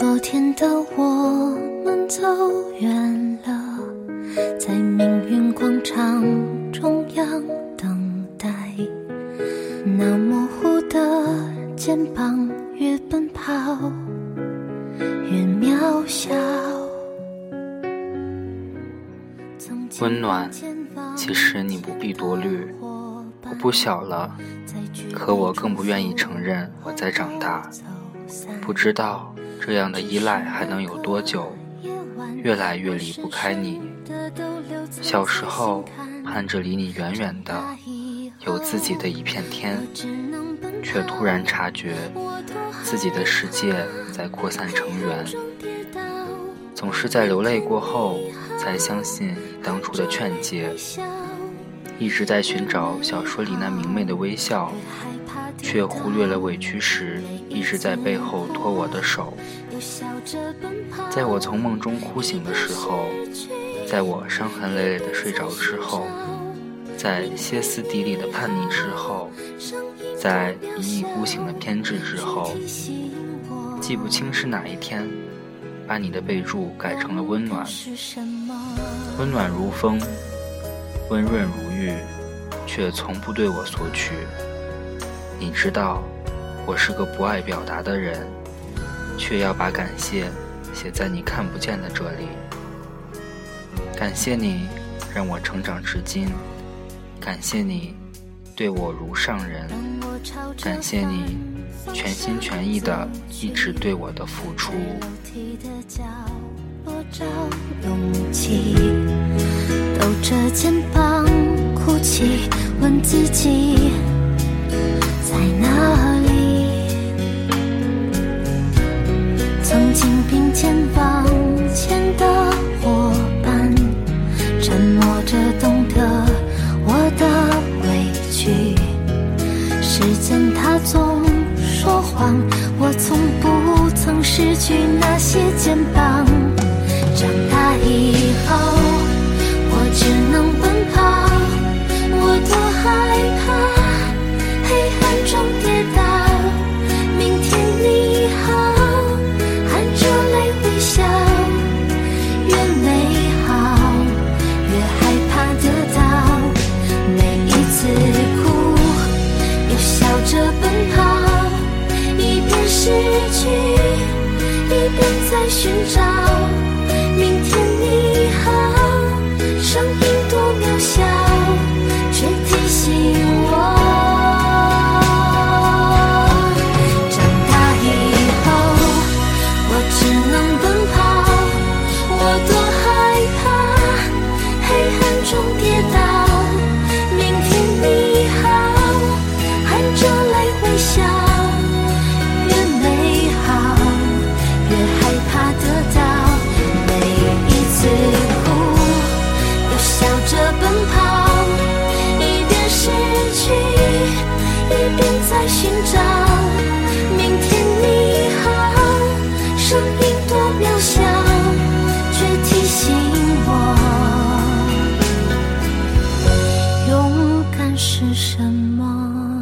昨天的我们走远了，在命运广场中央等待。那模糊的肩膀，越奔跑越渺小。温暖，其实你不必多虑。我不小了，可我更不愿意承认我在长大。不知道这样的依赖还能有多久，越来越离不开你。小时候盼着离你远远的，有自己的一片天，却突然察觉自己的世界在扩散成圆。总是在流泪过后，才相信当初的劝诫。一直在寻找小说里那明媚的微笑，却忽略了委屈时一直在背后拖我的手。在我从梦中哭醒的时候，在我伤痕累累的睡着之后，在歇斯底里的叛逆之后，在一意孤行的偏执之后，记不清是哪一天，把你的备注改成了温暖，温暖如风。温润如玉，却从不对我索取。你知道，我是个不爱表达的人，却要把感谢写在你看不见的这里。感谢你让我成长至今，感谢你对我如上人，感谢你全心全意的一直对我的付出。抖着肩膀哭泣，问自己我从不曾失去在寻找。声音多渺小却提醒我勇敢是什么？